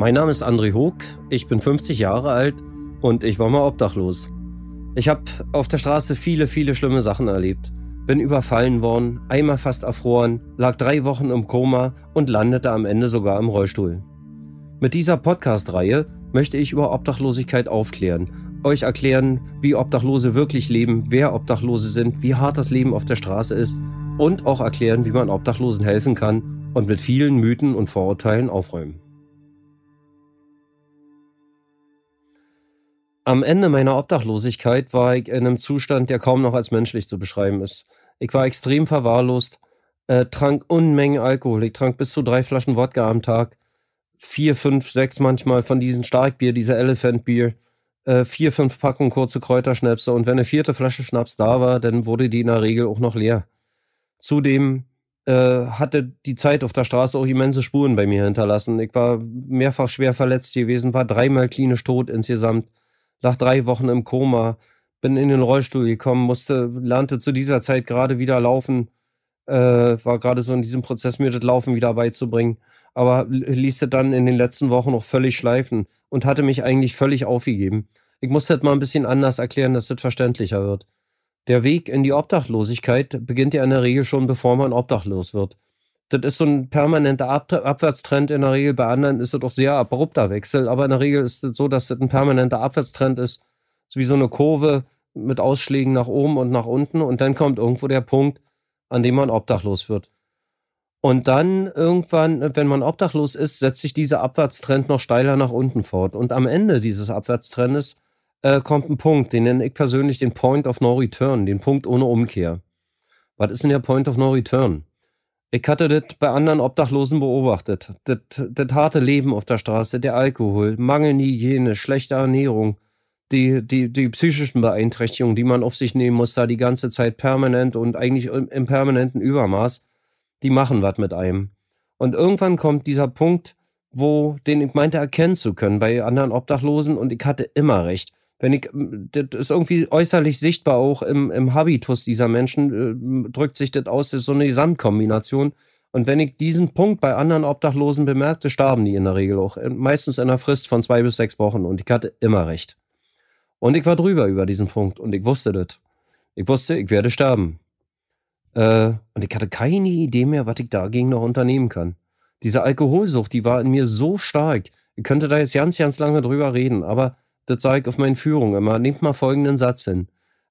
Mein Name ist André Hoog, ich bin 50 Jahre alt und ich war mal obdachlos. Ich habe auf der Straße viele, viele schlimme Sachen erlebt. Bin überfallen worden, einmal fast erfroren, lag drei Wochen im Koma und landete am Ende sogar im Rollstuhl. Mit dieser Podcast-Reihe möchte ich über Obdachlosigkeit aufklären, euch erklären, wie Obdachlose wirklich leben, wer Obdachlose sind, wie hart das Leben auf der Straße ist und auch erklären, wie man Obdachlosen helfen kann und mit vielen Mythen und Vorurteilen aufräumen. Am Ende meiner Obdachlosigkeit war ich in einem Zustand, der kaum noch als menschlich zu beschreiben ist. Ich war extrem verwahrlost, äh, trank Unmengen Alkohol. Ich trank bis zu drei Flaschen Wodka am Tag, vier, fünf, sechs manchmal von diesen Starkbier, dieser Elephant Beer, äh, vier, fünf Packungen kurze Kräuterschnäpse und wenn eine vierte Flasche Schnaps da war, dann wurde die in der Regel auch noch leer. Zudem äh, hatte die Zeit auf der Straße auch immense Spuren bei mir hinterlassen. Ich war mehrfach schwer verletzt gewesen, war dreimal klinisch tot insgesamt lag drei Wochen im Koma, bin in den Rollstuhl gekommen, musste, lernte zu dieser Zeit gerade wieder laufen, äh, war gerade so in diesem Prozess, mir das Laufen wieder beizubringen, aber ließ das dann in den letzten Wochen noch völlig schleifen und hatte mich eigentlich völlig aufgegeben. Ich musste das mal ein bisschen anders erklären, dass das verständlicher wird. Der Weg in die Obdachlosigkeit beginnt ja in der Regel schon, bevor man obdachlos wird das ist so ein permanenter Ab Abwärtstrend in der Regel. Bei anderen ist es doch sehr abrupter Wechsel, aber in der Regel ist es so, dass das ein permanenter Abwärtstrend ist, so wie so eine Kurve mit Ausschlägen nach oben und nach unten und dann kommt irgendwo der Punkt, an dem man obdachlos wird. Und dann irgendwann, wenn man obdachlos ist, setzt sich dieser Abwärtstrend noch steiler nach unten fort. Und am Ende dieses Abwärtstrendes äh, kommt ein Punkt, den nenne ich persönlich den Point of No Return, den Punkt ohne Umkehr. Was ist denn der Point of No Return? Ich hatte das bei anderen Obdachlosen beobachtet. Das, harte Leben auf der Straße, der Alkohol, mangelnde Hygiene, schlechte Ernährung, die, die, die psychischen Beeinträchtigungen, die man auf sich nehmen muss, da die ganze Zeit permanent und eigentlich im permanenten Übermaß, die machen was mit einem. Und irgendwann kommt dieser Punkt, wo, den ich meinte erkennen zu können bei anderen Obdachlosen und ich hatte immer recht wenn ich, das ist irgendwie äußerlich sichtbar auch im, im Habitus dieser Menschen, äh, drückt sich das aus, ist so eine Gesamtkombination. Und wenn ich diesen Punkt bei anderen Obdachlosen bemerkte, starben die in der Regel auch. Äh, meistens in einer Frist von zwei bis sechs Wochen. Und ich hatte immer recht. Und ich war drüber über diesen Punkt. Und ich wusste das. Ich wusste, ich werde sterben. Äh, und ich hatte keine Idee mehr, was ich dagegen noch unternehmen kann. Diese Alkoholsucht, die war in mir so stark. Ich könnte da jetzt ganz, ganz lange drüber reden. Aber das sage ich auf meinen Führungen immer, nehmt mal folgenden Satz hin.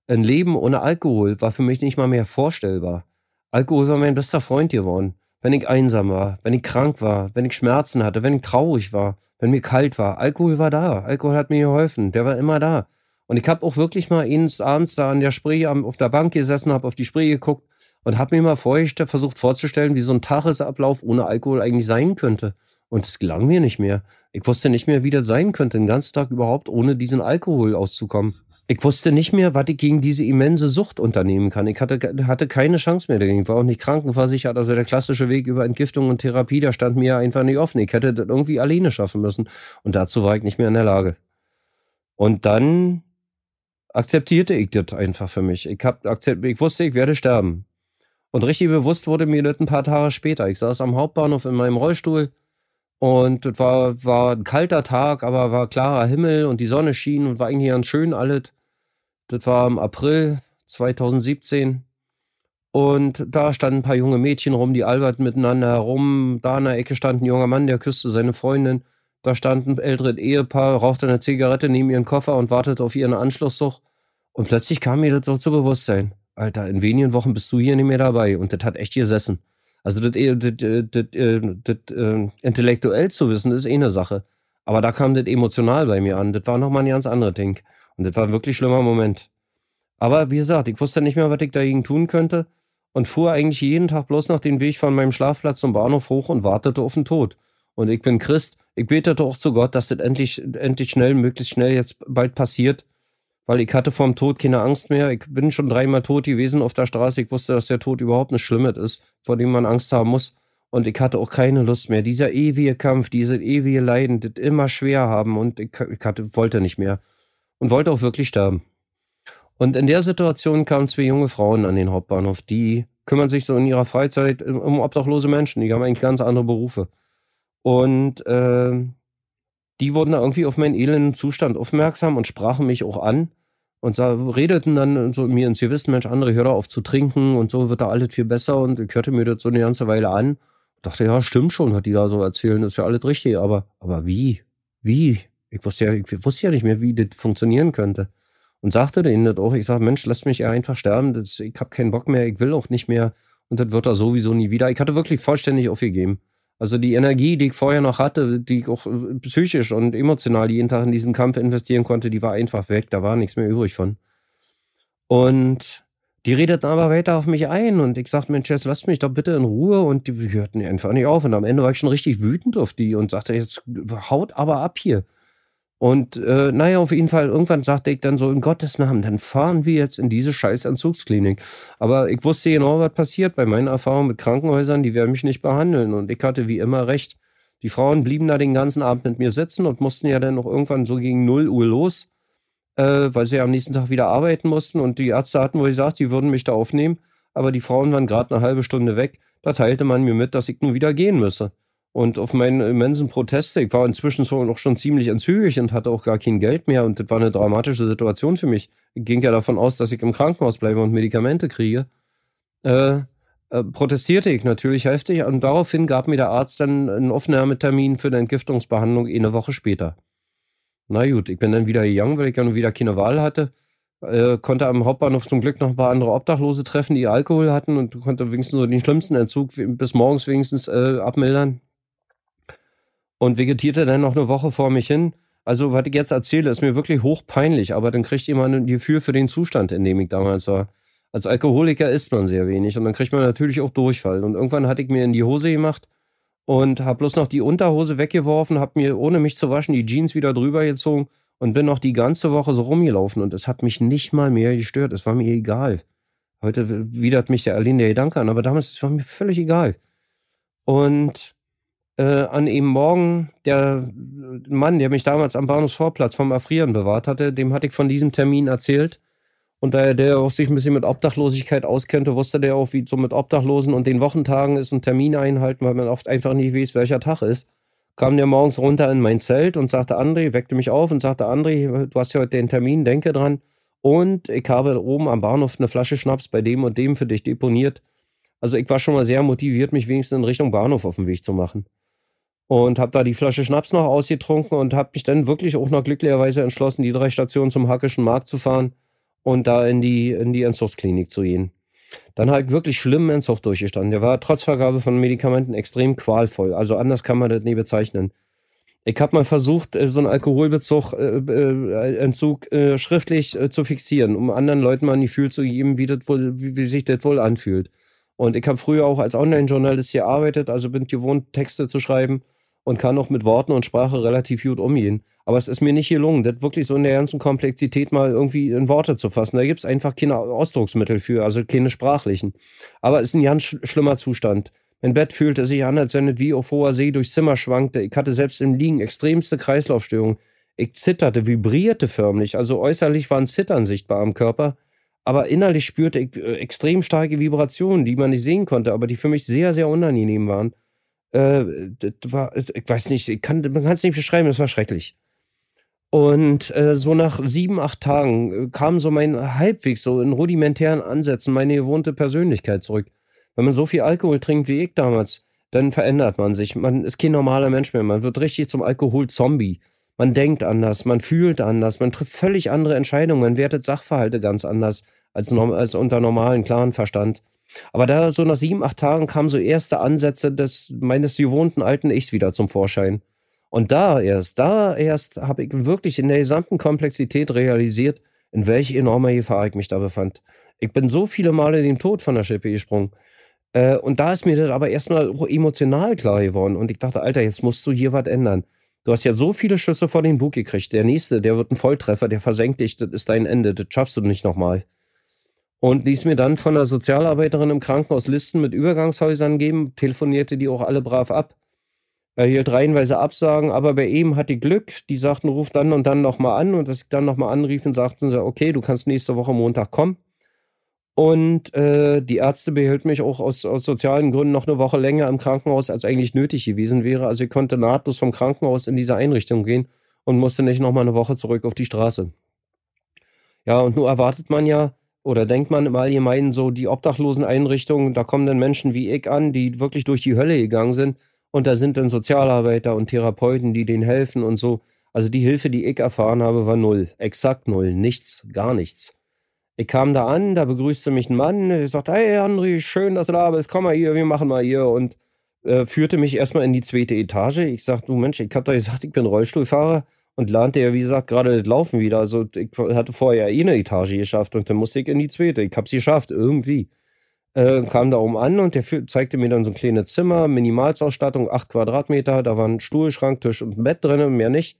Ein Leben ohne Alkohol war für mich nicht mal mehr vorstellbar. Alkohol war mein bester Freund geworden. Wenn ich einsam war, wenn ich krank war, wenn ich Schmerzen hatte, wenn ich traurig war, wenn mir kalt war. Alkohol war da. Alkohol hat mir geholfen. Der war immer da. Und ich habe auch wirklich mal eines abends da an der Spree auf der Bank gesessen, habe auf die Spree geguckt und habe mir mal versucht vorzustellen, wie so ein Tagesablauf ohne Alkohol eigentlich sein könnte. Und es gelang mir nicht mehr. Ich wusste nicht mehr, wie das sein könnte, den ganzen Tag überhaupt ohne diesen Alkohol auszukommen. Ich wusste nicht mehr, was ich gegen diese immense Sucht unternehmen kann. Ich hatte, hatte keine Chance mehr dagegen. Ich war auch nicht krankenversichert. Also der klassische Weg über Entgiftung und Therapie, der stand mir einfach nicht offen. Ich hätte das irgendwie alleine schaffen müssen. Und dazu war ich nicht mehr in der Lage. Und dann akzeptierte ich das einfach für mich. Ich, hab, ich wusste, ich werde sterben. Und richtig bewusst wurde mir das ein paar Tage später. Ich saß am Hauptbahnhof in meinem Rollstuhl, und es war, war ein kalter Tag, aber war klarer Himmel und die Sonne schien und war eigentlich ganz schön alles. Das war im April 2017. Und da standen ein paar junge Mädchen rum, die alberten miteinander herum. Da in der Ecke stand ein junger Mann, der küsste seine Freundin. Da stand ein älteres Ehepaar, rauchte eine Zigarette neben ihren Koffer und wartete auf ihren Anschlusssuch. Und plötzlich kam mir das so zu Bewusstsein. Alter, in wenigen Wochen bist du hier nicht mehr dabei. Und das hat echt gesessen. Also das, äh, das, äh, das, äh, das, das intellektuell zu wissen, ist eh eine Sache. Aber da kam das emotional bei mir an. Das war nochmal ein ganz anderes Ding. Und das war ein wirklich schlimmer Moment. Aber wie gesagt, ich wusste nicht mehr, was ich dagegen tun könnte und fuhr eigentlich jeden Tag bloß noch den Weg von meinem Schlafplatz zum Bahnhof hoch und wartete auf den Tod. Und ich bin Christ. Ich betete auch zu Gott, dass das endlich, endlich schnell, möglichst schnell jetzt bald passiert weil ich hatte vom Tod keine Angst mehr. Ich bin schon dreimal tot gewesen auf der Straße. Ich wusste, dass der Tod überhaupt nicht Schlimmes ist, vor dem man Angst haben muss. Und ich hatte auch keine Lust mehr. Dieser ewige Kampf, diese ewige Leiden, das immer schwer haben. Und ich, ich hatte, wollte nicht mehr. Und wollte auch wirklich sterben. Und in der Situation kamen zwei junge Frauen an den Hauptbahnhof. Die kümmern sich so in ihrer Freizeit um obdachlose Menschen. Die haben eigentlich ganz andere Berufe. Und äh, die wurden da irgendwie auf meinen elenden Zustand aufmerksam und sprachen mich auch an und redeten dann so mir ins Gewissen, Mensch, André, hör auf zu trinken und so wird da alles viel besser und ich hörte mir das so eine ganze Weile an. Dachte, ja, stimmt schon, hat die da so erzählen, ist ja alles richtig, aber, aber wie? Wie? Ich wusste ja, ich wusste ja nicht mehr, wie das funktionieren könnte. Und sagte denen das auch, ich sage, Mensch, lasst mich ja einfach sterben, das, ich habe keinen Bock mehr, ich will auch nicht mehr und das wird da sowieso nie wieder. Ich hatte wirklich vollständig aufgegeben. Also die Energie, die ich vorher noch hatte, die ich auch äh, psychisch und emotional jeden Tag in diesen Kampf investieren konnte, die war einfach weg. Da war nichts mehr übrig von. Und die redeten aber weiter auf mich ein und ich sagte, Mensch, jetzt lasst mich doch bitte in Ruhe und die hörten einfach nicht auf. Und am Ende war ich schon richtig wütend auf die und sagte, jetzt haut aber ab hier. Und äh, naja, auf jeden Fall, irgendwann sagte ich dann so, in Gottes Namen, dann fahren wir jetzt in diese scheiß Entzugsklinik. Aber ich wusste genau, was passiert bei meinen Erfahrungen mit Krankenhäusern, die werden mich nicht behandeln. Und ich hatte wie immer recht. Die Frauen blieben da den ganzen Abend mit mir sitzen und mussten ja dann noch irgendwann so gegen 0 Uhr los, äh, weil sie ja am nächsten Tag wieder arbeiten mussten. Und die Ärzte hatten wohl gesagt, sie würden mich da aufnehmen. Aber die Frauen waren gerade eine halbe Stunde weg. Da teilte man mir mit, dass ich nun wieder gehen müsse. Und auf meinen immensen Proteste, ich war inzwischen so noch schon ziemlich entzügig und hatte auch gar kein Geld mehr und das war eine dramatische Situation für mich. Ich ging ja davon aus, dass ich im Krankenhaus bleibe und Medikamente kriege. Äh, äh, protestierte ich natürlich heftig und daraufhin gab mir der Arzt dann einen Aufnahmetermin für eine Entgiftungsbehandlung eine Woche später. Na gut, ich bin dann wieder gegangen, weil ich ja nun wieder keine Wahl hatte. Äh, konnte am Hauptbahnhof zum Glück noch ein paar andere Obdachlose treffen, die Alkohol hatten und konnte wenigstens so den schlimmsten Entzug bis morgens wenigstens äh, abmildern und vegetierte dann noch eine Woche vor mich hin. Also, was ich jetzt erzähle, ist mir wirklich hochpeinlich, aber dann kriegt jemand ein Gefühl für den Zustand, in dem ich damals war. Als Alkoholiker isst man sehr wenig und dann kriegt man natürlich auch Durchfall. Und irgendwann hatte ich mir in die Hose gemacht und habe bloß noch die Unterhose weggeworfen, habe mir, ohne mich zu waschen, die Jeans wieder drüber gezogen und bin noch die ganze Woche so rumgelaufen und es hat mich nicht mal mehr gestört. Es war mir egal. Heute widert mich der Aline der Gedanke an, aber damals war mir völlig egal. Und äh, an ihm morgen der Mann, der mich damals am Bahnhofsvorplatz vom Erfrieren bewahrt hatte, dem hatte ich von diesem Termin erzählt. Und da der auch sich ein bisschen mit Obdachlosigkeit auskennte, wusste der auch, wie so mit Obdachlosen und den Wochentagen ist ein Termin einhalten, weil man oft einfach nicht weiß, welcher Tag ist. Kam der morgens runter in mein Zelt und sagte, André, weckte mich auf und sagte, André, du hast ja heute den Termin, denke dran. Und ich habe oben am Bahnhof eine Flasche Schnaps bei dem und dem für dich deponiert. Also ich war schon mal sehr motiviert, mich wenigstens in Richtung Bahnhof auf den Weg zu machen und habe da die Flasche Schnaps noch ausgetrunken und habe mich dann wirklich auch noch glücklicherweise entschlossen, die drei Stationen zum Hackischen Markt zu fahren und da in die, in die Entzuchtsklinik zu gehen. Dann halt wirklich schlimmen Entzug durchgestanden. Der war trotz Vergabe von Medikamenten extrem qualvoll. Also anders kann man das nie bezeichnen. Ich habe mal versucht, äh, so einen Alkoholbezug, äh, äh, Entzug äh, schriftlich äh, zu fixieren, um anderen Leuten mal ein Gefühl zu geben, wie, das wohl, wie, wie sich das wohl anfühlt. Und ich habe früher auch als Online-Journalist gearbeitet, also bin gewohnt, Texte zu schreiben und kann auch mit Worten und Sprache relativ gut umgehen. Aber es ist mir nicht gelungen, das wirklich so in der ganzen Komplexität mal irgendwie in Worte zu fassen. Da gibt es einfach keine Ausdrucksmittel für, also keine sprachlichen. Aber es ist ein ganz sch schlimmer Zustand. Mein Bett fühlte sich an, als wenn es wie auf hoher See durchs Zimmer schwankte. Ich hatte selbst im Liegen extremste Kreislaufstörungen. Ich zitterte, vibrierte förmlich. Also äußerlich war ein Zittern sichtbar am Körper. Aber innerlich spürte ich äh, extrem starke Vibrationen, die man nicht sehen konnte, aber die für mich sehr, sehr unangenehm waren. Äh, war, ich weiß nicht, ich kann, man kann es nicht beschreiben, das war schrecklich. Und äh, so nach sieben, acht Tagen äh, kam so mein halbwegs so in rudimentären Ansätzen meine gewohnte Persönlichkeit zurück. Wenn man so viel Alkohol trinkt wie ich damals, dann verändert man sich. Man ist kein normaler Mensch mehr. Man wird richtig zum Alkohol-Zombie. Man denkt anders, man fühlt anders, man trifft völlig andere Entscheidungen, man wertet Sachverhalte ganz anders als, als unter normalen, klaren Verstand. Aber da so nach sieben, acht Tagen kamen so erste Ansätze des meines gewohnten alten Ichs wieder zum Vorschein. Und da erst, da erst habe ich wirklich in der gesamten Komplexität realisiert, in welche enorme Gefahr ich mich da befand. Ich bin so viele Male dem Tod von der Schippe gesprungen. Äh, und da ist mir das aber erstmal emotional klar geworden. Und ich dachte, Alter, jetzt musst du hier was ändern. Du hast ja so viele Schüsse vor den Bug gekriegt. Der nächste, der wird ein Volltreffer, der versenkt dich, das ist dein Ende, das schaffst du nicht nochmal und ließ mir dann von der Sozialarbeiterin im Krankenhaus Listen mit Übergangshäusern geben, telefonierte die auch alle brav ab. Er hielt reihenweise Absagen, aber bei ihm hatte ich Glück. Die sagten, ruf dann und dann nochmal an. Und dass ich dann nochmal anrief und sagten sie, okay, du kannst nächste Woche Montag kommen. Und äh, die Ärzte behielt mich auch aus, aus sozialen Gründen noch eine Woche länger im Krankenhaus, als eigentlich nötig gewesen wäre. Also ich konnte nahtlos vom Krankenhaus in diese Einrichtung gehen und musste nicht noch mal eine Woche zurück auf die Straße. Ja, und nun erwartet man ja oder denkt man im Allgemeinen so, die Obdachloseneinrichtungen, da kommen dann Menschen wie ich an, die wirklich durch die Hölle gegangen sind. Und da sind dann Sozialarbeiter und Therapeuten, die denen helfen und so. Also die Hilfe, die ich erfahren habe, war null. Exakt null. Nichts, gar nichts. Ich kam da an, da begrüßte mich ein Mann, der sagte, hey André, schön, dass du da bist, komm mal hier, wir machen mal hier und äh, führte mich erstmal in die zweite Etage. Ich sagte, du Mensch, ich hab doch gesagt, ich bin Rollstuhlfahrer und lernte ja, wie gesagt, gerade das Laufen wieder. Also ich hatte vorher eh eine Etage geschafft und dann musste ich in die zweite. Ich hab's geschafft, irgendwie. Äh, kam da oben an und der zeigte mir dann so ein kleines Zimmer, Minimalsausstattung, acht Quadratmeter, da war ein Stuhl, Schrank, Tisch und Bett drin, mehr nicht.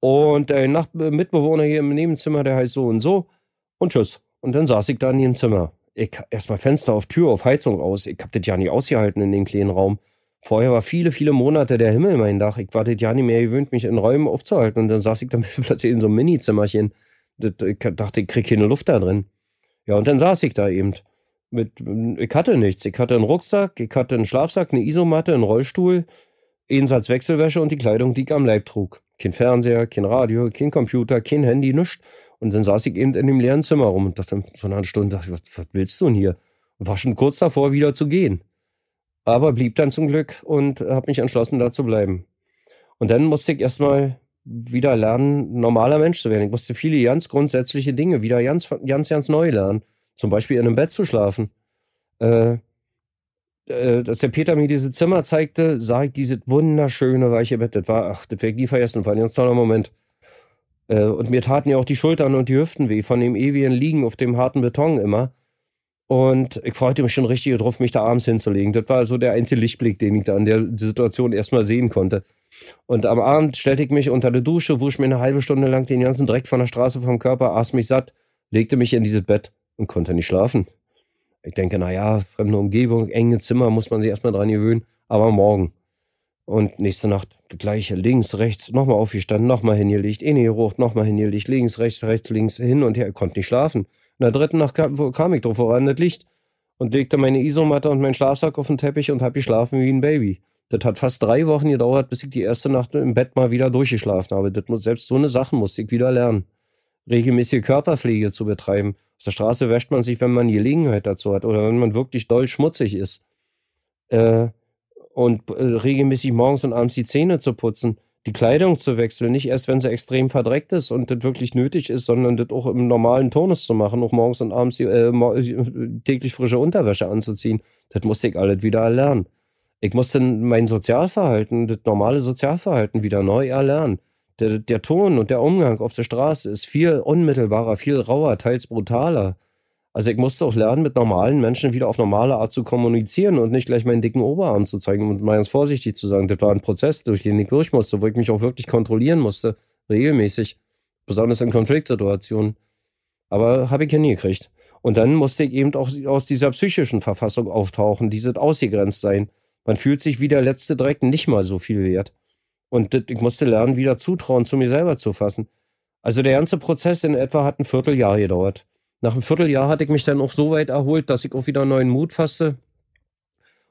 Und der Nach Mitbewohner hier im Nebenzimmer, der heißt so und so und tschüss. Und dann saß ich da in ihrem Zimmer. Ich erstmal Fenster auf Tür, auf Heizung aus. Ich hab das ja nicht ausgehalten in dem kleinen Raum. Vorher war viele, viele Monate der Himmel mein Dach. Ich war das ja nicht mehr gewöhnt, mich in Räumen aufzuhalten. Und dann saß ich dann plötzlich in so einem Mini-Zimmerchen. Ich dachte, ich krieg keine Luft da drin. Ja, und dann saß ich da eben. Mit, ich hatte nichts. Ich hatte einen Rucksack, ich hatte einen Schlafsack, eine Isomatte, einen Rollstuhl, einen Satz Wechselwäsche und die Kleidung, die ich am Leib trug. Kein Fernseher, kein Radio, kein Computer, kein Handy, nichts. Und dann saß ich eben in dem leeren Zimmer rum und dachte so eine Stunde, dachte, was, was willst du denn hier? Und war schon kurz davor, wieder zu gehen. Aber blieb dann zum Glück und habe mich entschlossen, da zu bleiben. Und dann musste ich erstmal wieder lernen, normaler Mensch zu werden. Ich musste viele ganz grundsätzliche Dinge wieder ganz, ganz, ganz neu lernen. Zum Beispiel in einem Bett zu schlafen. Äh, äh, dass der Peter mir dieses Zimmer zeigte, sah ich dieses wunderschöne weiche Bett. Das war, ach, das werde ich nie vergessen, war ein ganz toller Moment. Äh, und mir taten ja auch die Schultern und die Hüften weh von dem ewigen Liegen auf dem harten Beton immer. Und ich freute mich schon richtig drauf, mich da abends hinzulegen. Das war so der einzige Lichtblick, den ich da an der Situation erstmal sehen konnte. Und am Abend stellte ich mich unter der Dusche, wusch mir eine halbe Stunde lang den ganzen Dreck von der Straße vom Körper, aß mich satt, legte mich in dieses Bett und konnte nicht schlafen. Ich denke, naja, fremde Umgebung, enge Zimmer, muss man sich erstmal dran gewöhnen, aber morgen. Und nächste Nacht das gleiche, links, rechts, nochmal aufgestanden, nochmal hingelegt, in die Rucht, nochmal hingelegt, links, rechts, rechts, links, hin und her, ich konnte nicht schlafen. In der dritten Nacht kam, kam ich drauf voran, das Licht und legte meine Isomatte und meinen Schlafsack auf den Teppich und hab geschlafen wie ein Baby. Das hat fast drei Wochen gedauert, bis ich die erste Nacht im Bett mal wieder durchgeschlafen habe. Das muss, selbst so eine Sache musste ich wieder lernen. Regelmäßige Körperpflege zu betreiben. Auf der Straße wäscht man sich, wenn man Gelegenheit dazu hat oder wenn man wirklich doll schmutzig ist. Äh, und äh, regelmäßig morgens und abends die Zähne zu putzen, die Kleidung zu wechseln, nicht erst, wenn sie extrem verdreckt ist und das wirklich nötig ist, sondern das auch im normalen Tonus zu machen, auch morgens und abends die, äh, täglich frische Unterwäsche anzuziehen. Das musste ich alles wieder erlernen. Ich musste mein Sozialverhalten, das normale Sozialverhalten wieder neu erlernen. Der, der Ton und der Umgang auf der Straße ist viel unmittelbarer, viel rauer, teils brutaler. Also ich musste auch lernen, mit normalen Menschen wieder auf normale Art zu kommunizieren und nicht gleich meinen dicken Oberarm zu zeigen und mal ganz vorsichtig zu sagen. Das war ein Prozess, durch den ich durch musste, wo ich mich auch wirklich kontrollieren musste, regelmäßig, besonders in Konfliktsituationen. Aber habe ich ja nie gekriegt. Und dann musste ich eben auch aus dieser psychischen Verfassung auftauchen, dieses ausgegrenzt sein. Man fühlt sich wie der letzte Dreck nicht mal so viel wert. Und ich musste lernen, wieder Zutrauen zu mir selber zu fassen. Also der ganze Prozess in etwa hat ein Vierteljahr gedauert. Nach einem Vierteljahr hatte ich mich dann auch so weit erholt, dass ich auch wieder neuen Mut fasste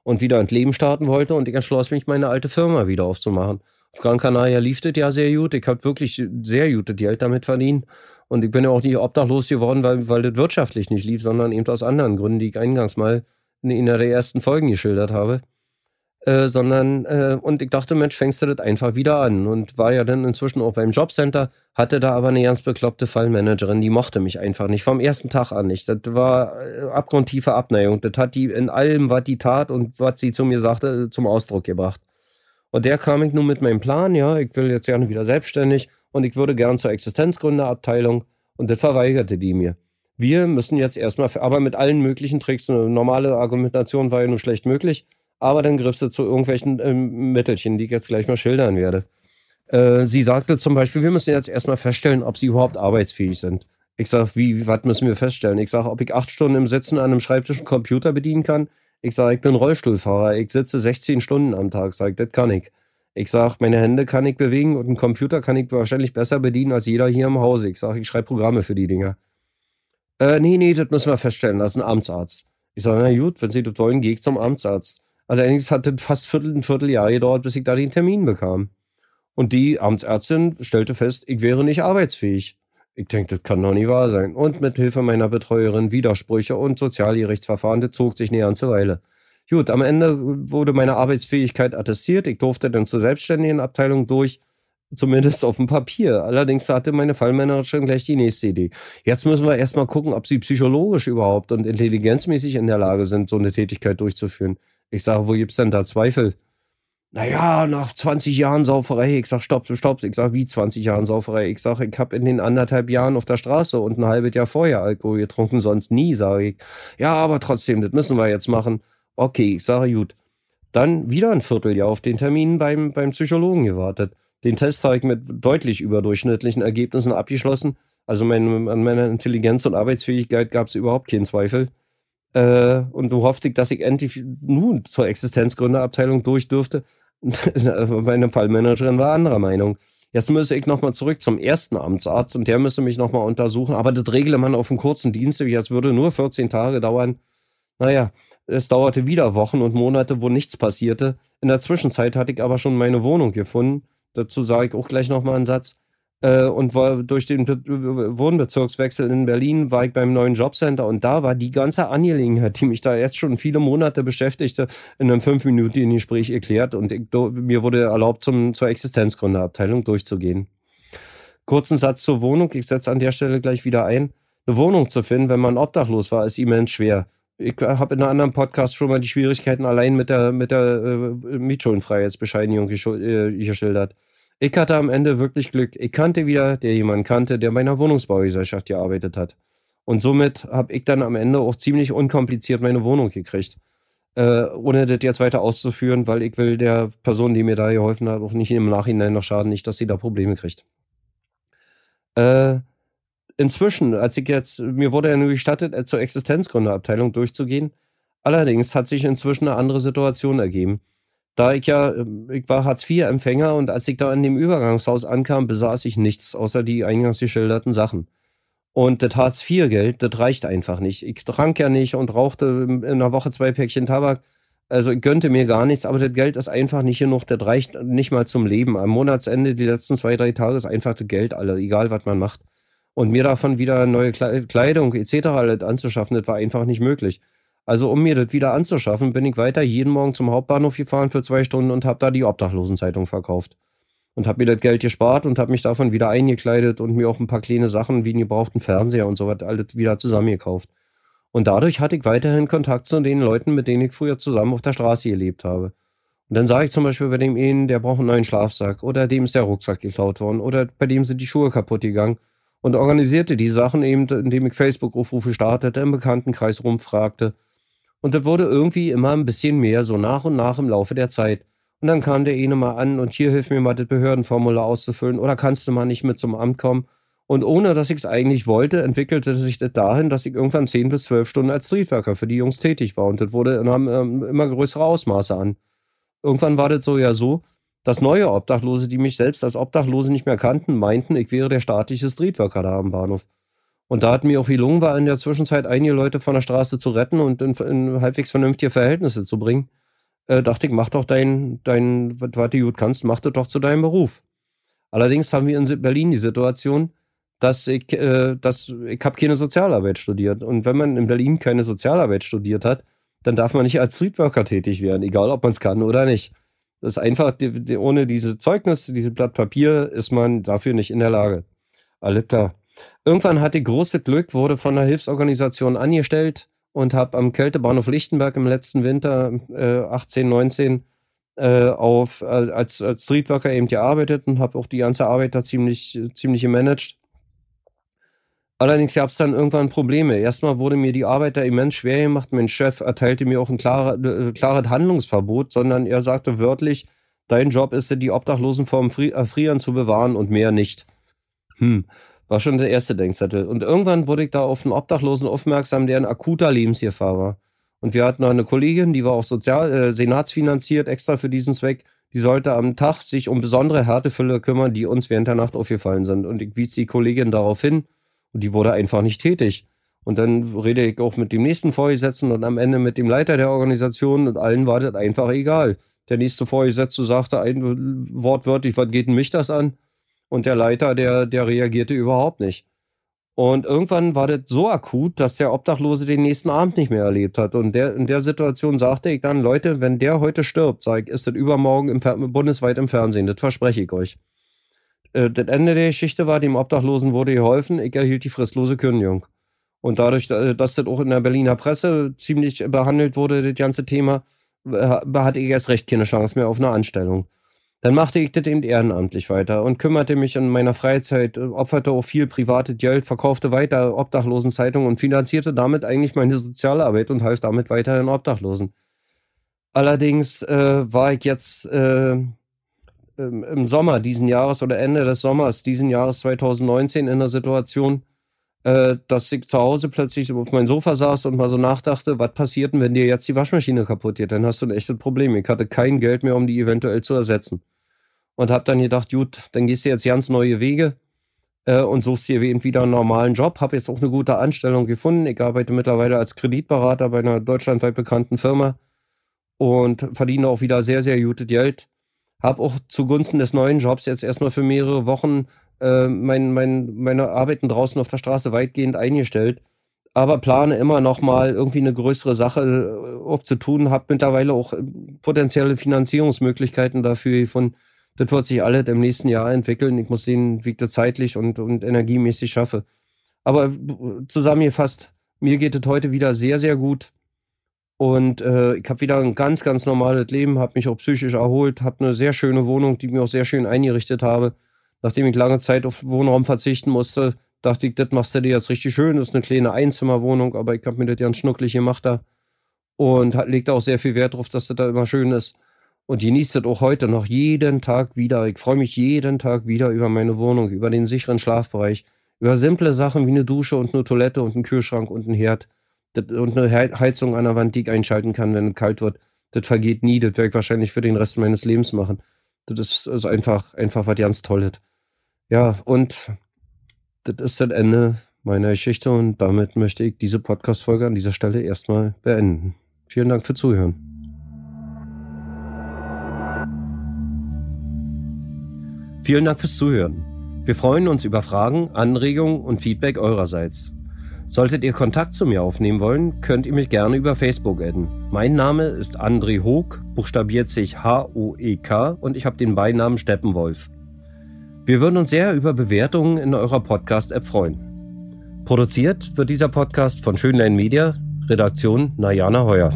und wieder ins Leben starten wollte und ich entschloss mich, meine alte Firma wieder aufzumachen. Auf Gran Canaria lief das ja sehr gut. Ich habe wirklich sehr gutes Geld damit verdient. Und ich bin ja auch nicht obdachlos geworden, weil, weil das wirtschaftlich nicht lief, sondern eben aus anderen Gründen, die ich eingangs mal in einer der ersten Folgen geschildert habe. Äh, sondern, äh, und ich dachte, Mensch, fängst du das einfach wieder an. Und war ja dann inzwischen auch beim Jobcenter, hatte da aber eine ganz bekloppte Fallmanagerin, die mochte mich einfach nicht, vom ersten Tag an nicht. Das war äh, abgrundtiefe Abneigung. Das hat die in allem, was die tat und was sie zu mir sagte, zum Ausdruck gebracht. Und der kam ich nun mit meinem Plan, ja, ich will jetzt gerne wieder selbstständig und ich würde gern zur Existenzgründerabteilung und das verweigerte die mir. Wir müssen jetzt erstmal, aber mit allen möglichen Tricks, eine normale Argumentation war ja nur schlecht möglich, aber dann griffst du zu irgendwelchen ähm, Mittelchen, die ich jetzt gleich mal schildern werde. Äh, sie sagte zum Beispiel, wir müssen jetzt erstmal feststellen, ob sie überhaupt arbeitsfähig sind. Ich sage, wie, was müssen wir feststellen? Ich sage, ob ich acht Stunden im Sitzen an einem Schreibtisch einen Computer bedienen kann. Ich sage, ich bin Rollstuhlfahrer. Ich sitze 16 Stunden am Tag. Sag, das kann ich. Ich sage, meine Hände kann ich bewegen und einen Computer kann ich wahrscheinlich besser bedienen als jeder hier im Hause. Ich sage, ich schreibe Programme für die Dinger. Äh, nee, nee, das müssen wir feststellen, das ist ein Amtsarzt. Ich sage, na gut, wenn Sie das wollen, gehe ich zum Amtsarzt. Allerdings hat das fast Viertel, ein Vierteljahr gedauert, bis ich da den Termin bekam. Und die Amtsärztin stellte fest, ich wäre nicht arbeitsfähig. Ich denke, das kann doch nicht wahr sein. Und mit Hilfe meiner Betreuerin Widersprüche und Sozialgerichtsverfahren, das zog sich eine ganze Weile. Gut, am Ende wurde meine Arbeitsfähigkeit attestiert. Ich durfte dann zur selbstständigen Abteilung durch, zumindest auf dem Papier. Allerdings hatte meine Fallmanagerin gleich die nächste Idee. Jetzt müssen wir erstmal gucken, ob sie psychologisch überhaupt und intelligenzmäßig in der Lage sind, so eine Tätigkeit durchzuführen. Ich sage, wo gibt's denn da Zweifel? Naja, nach 20 Jahren Sauferei. Ich sag, stopp, stopp. Ich sag, wie 20 Jahren Sauferei? Ich sag, ich habe in den anderthalb Jahren auf der Straße und ein halbes Jahr vorher Alkohol getrunken, sonst nie, sage ich. Ja, aber trotzdem, das müssen wir jetzt machen. Okay, ich sage, gut. Dann wieder ein Vierteljahr auf den Termin beim, beim Psychologen gewartet. Den Test habe ich mit deutlich überdurchschnittlichen Ergebnissen abgeschlossen. Also mein, an meiner Intelligenz und Arbeitsfähigkeit gab es überhaupt keinen Zweifel. Äh, und du hoffte, dass ich endlich nun zur Existenzgründerabteilung durch dürfte. Meine Fallmanagerin war anderer Meinung. Jetzt müsse ich nochmal zurück zum ersten Amtsarzt und der müsse mich nochmal untersuchen. Aber das regle man auf einem kurzen Dienst, jetzt würde nur 14 Tage dauern. Naja, es dauerte wieder Wochen und Monate, wo nichts passierte. In der Zwischenzeit hatte ich aber schon meine Wohnung gefunden. Dazu sage ich auch gleich nochmal einen Satz. Äh, und war durch den Wohnbezirkswechsel in Berlin war ich beim neuen Jobcenter und da war die ganze Angelegenheit, die mich da jetzt schon viele Monate beschäftigte, in einem fünfminütigen Gespräch erklärt und ich, mir wurde erlaubt, zum, zur Existenzgründerabteilung durchzugehen. Kurzen Satz zur Wohnung. Ich setze an der Stelle gleich wieder ein. Eine Wohnung zu finden, wenn man obdachlos war, ist immens schwer. Ich habe in einem anderen Podcast schon mal die Schwierigkeiten allein mit der, mit der äh, Mietschuldenfreiheitsbescheinigung äh, geschildert. Ich hatte am Ende wirklich Glück. Ich kannte wieder, der jemanden kannte, der bei einer Wohnungsbaugesellschaft gearbeitet hat. Und somit habe ich dann am Ende auch ziemlich unkompliziert meine Wohnung gekriegt. Äh, ohne das jetzt weiter auszuführen, weil ich will der Person, die mir da geholfen hat, auch nicht im Nachhinein noch schaden, nicht, dass sie da Probleme kriegt. Äh, inzwischen, als ich jetzt, mir wurde ja nur gestattet, äh, zur Existenzgründerabteilung durchzugehen. Allerdings hat sich inzwischen eine andere Situation ergeben. Da ich ja, ähm, ich war Hartz-IV-Empfänger und als ich da in dem Übergangshaus ankam, besaß ich nichts, außer die eingangs geschilderten Sachen. Und das Hartz-IV-Geld, das reicht einfach nicht. Ich trank ja nicht und rauchte in einer Woche zwei Päckchen Tabak. Also ich gönnte mir gar nichts, aber das Geld ist einfach nicht genug. Das reicht nicht mal zum Leben. Am Monatsende, die letzten zwei, drei Tage, ist einfach das Geld alle, egal was man macht. Und mir davon wieder neue Kleidung etc. anzuschaffen, das war einfach nicht möglich. Also um mir das wieder anzuschaffen, bin ich weiter jeden Morgen zum Hauptbahnhof gefahren für zwei Stunden und habe da die Obdachlosenzeitung verkauft. Und habe mir das Geld gespart und habe mich davon wieder eingekleidet und mir auch ein paar kleine Sachen wie einen gebrauchten Fernseher und so was alles wieder zusammengekauft. Und dadurch hatte ich weiterhin Kontakt zu den Leuten, mit denen ich früher zusammen auf der Straße gelebt habe. Und dann sage ich zum Beispiel bei dem einen, der braucht einen neuen Schlafsack oder dem ist der Rucksack geklaut worden oder bei dem sind die Schuhe kaputt gegangen und organisierte die Sachen eben, indem ich Facebook-Aufrufe startete, im Bekanntenkreis rumfragte und das wurde irgendwie immer ein bisschen mehr, so nach und nach im Laufe der Zeit. Und dann kam der eine mal an und hier hilf mir mal das Behördenformular auszufüllen oder kannst du mal nicht mit zum Amt kommen. Und ohne dass ich es eigentlich wollte, entwickelte sich das dahin, dass ich irgendwann 10 bis 12 Stunden als Streetworker für die Jungs tätig war. Und das wurde nahm ähm, immer größere Ausmaße an. Irgendwann war das so ja so, dass neue Obdachlose, die mich selbst als Obdachlose nicht mehr kannten, meinten, ich wäre der staatliche Streetworker da am Bahnhof. Und da hat mir auch gelungen, war in der Zwischenzeit einige Leute von der Straße zu retten und in, in halbwegs vernünftige Verhältnisse zu bringen. Äh, dachte ich, mach doch dein, dein, was du gut kannst, mach das doch zu deinem Beruf. Allerdings haben wir in Berlin die Situation, dass ich, äh, dass ich habe keine Sozialarbeit studiert. Und wenn man in Berlin keine Sozialarbeit studiert hat, dann darf man nicht als Streetworker tätig werden, egal ob man es kann oder nicht. Das ist einfach, die, die, ohne diese Zeugnisse, dieses Blatt Papier, ist man dafür nicht in der Lage. Alles klar. Irgendwann hatte ich großes Glück, wurde von einer Hilfsorganisation angestellt und habe am Kältebahnhof Lichtenberg im letzten Winter äh, 18, 19 äh, auf, äh, als, als Streetworker eben gearbeitet und habe auch die ganze Arbeit da ziemlich, ziemlich gemanagt. Allerdings gab es dann irgendwann Probleme. Erstmal wurde mir die Arbeit da immens schwer gemacht. Mein Chef erteilte mir auch ein äh, klares Handlungsverbot, sondern er sagte wörtlich, dein Job ist es, die Obdachlosen vor dem Erfrieren zu bewahren und mehr nicht. Hm. War schon der erste Denkzettel. Und irgendwann wurde ich da auf einen Obdachlosen aufmerksam, der ein akuter Lebensgefahr war. Und wir hatten noch eine Kollegin, die war auch sozial, äh, senatsfinanziert, extra für diesen Zweck. Die sollte am Tag sich um besondere Härtefälle kümmern, die uns während der Nacht aufgefallen sind. Und ich wies die Kollegin darauf hin und die wurde einfach nicht tätig. Und dann rede ich auch mit dem nächsten Vorgesetzten und am Ende mit dem Leiter der Organisation und allen war das einfach egal. Der nächste Vorgesetzte sagte ein wortwörtlich, was geht denn mich das an? Und der Leiter, der, der reagierte überhaupt nicht. Und irgendwann war das so akut, dass der Obdachlose den nächsten Abend nicht mehr erlebt hat. Und der, in der Situation sagte ich dann, Leute, wenn der heute stirbt, sag ich, ist das übermorgen im, bundesweit im Fernsehen. Das verspreche ich euch. Äh, das Ende der Geschichte war, dem Obdachlosen wurde geholfen, ich erhielt die fristlose Kündigung. Und dadurch, dass das auch in der Berliner Presse ziemlich behandelt wurde, das ganze Thema, hatte ich erst recht keine Chance mehr auf eine Anstellung. Dann machte ich das eben ehrenamtlich weiter und kümmerte mich in meiner Freizeit, opferte auch viel privates Geld, verkaufte weiter Obdachlosenzeitungen und finanzierte damit eigentlich meine Sozialarbeit und half damit weiterhin Obdachlosen. Allerdings äh, war ich jetzt äh, im Sommer diesen Jahres oder Ende des Sommers diesen Jahres 2019 in der Situation, äh, dass ich zu Hause plötzlich auf meinem Sofa saß und mal so nachdachte, was passiert denn, wenn dir jetzt die Waschmaschine kaputt geht? Dann hast du ein echtes Problem. Ich hatte kein Geld mehr, um die eventuell zu ersetzen. Und habe dann gedacht, gut, dann gehst du jetzt ganz neue Wege äh, und suchst dir eben wieder einen normalen Job. Habe jetzt auch eine gute Anstellung gefunden. Ich arbeite mittlerweile als Kreditberater bei einer deutschlandweit bekannten Firma und verdiene auch wieder sehr, sehr gutes Geld. Habe auch zugunsten des neuen Jobs jetzt erstmal für mehrere Wochen äh, mein, mein, meine Arbeiten draußen auf der Straße weitgehend eingestellt. Aber plane immer noch mal irgendwie eine größere Sache äh, aufzutun. Habe mittlerweile auch äh, potenzielle Finanzierungsmöglichkeiten dafür von das wird sich alles im nächsten Jahr entwickeln. Ich muss sehen, wie ich das zeitlich und, und energiemäßig schaffe. Aber zusammengefasst, mir geht es heute wieder sehr, sehr gut. Und äh, ich habe wieder ein ganz, ganz normales Leben, habe mich auch psychisch erholt, habe eine sehr schöne Wohnung, die ich mir auch sehr schön eingerichtet habe nachdem ich lange Zeit auf Wohnraum verzichten musste, dachte ich, das machst du dir jetzt richtig schön. Das ist eine kleine Einzimmerwohnung, aber ich habe mir das ganz schnucklig gemacht da. Und legt auch sehr viel Wert darauf, dass das da immer schön ist. Und genießt das auch heute noch jeden Tag wieder. Ich freue mich jeden Tag wieder über meine Wohnung, über den sicheren Schlafbereich, über simple Sachen wie eine Dusche und eine Toilette und einen Kühlschrank und einen Herd und eine Heizung an der Wand, die ich einschalten kann, wenn es kalt wird. Das vergeht nie. Das werde ich wahrscheinlich für den Rest meines Lebens machen. Das ist, ist einfach, einfach was ganz Tolles. Ja, und das ist das Ende meiner Geschichte und damit möchte ich diese Podcast-Folge an dieser Stelle erstmal beenden. Vielen Dank für Zuhören. Vielen Dank fürs Zuhören. Wir freuen uns über Fragen, Anregungen und Feedback eurerseits. Solltet ihr Kontakt zu mir aufnehmen wollen, könnt ihr mich gerne über Facebook adden. Mein Name ist André Hoog, buchstabiert sich H-O-E-K und ich habe den Beinamen Steppenwolf. Wir würden uns sehr über Bewertungen in eurer Podcast-App freuen. Produziert wird dieser Podcast von Schönlein Media, Redaktion Najana Heuer.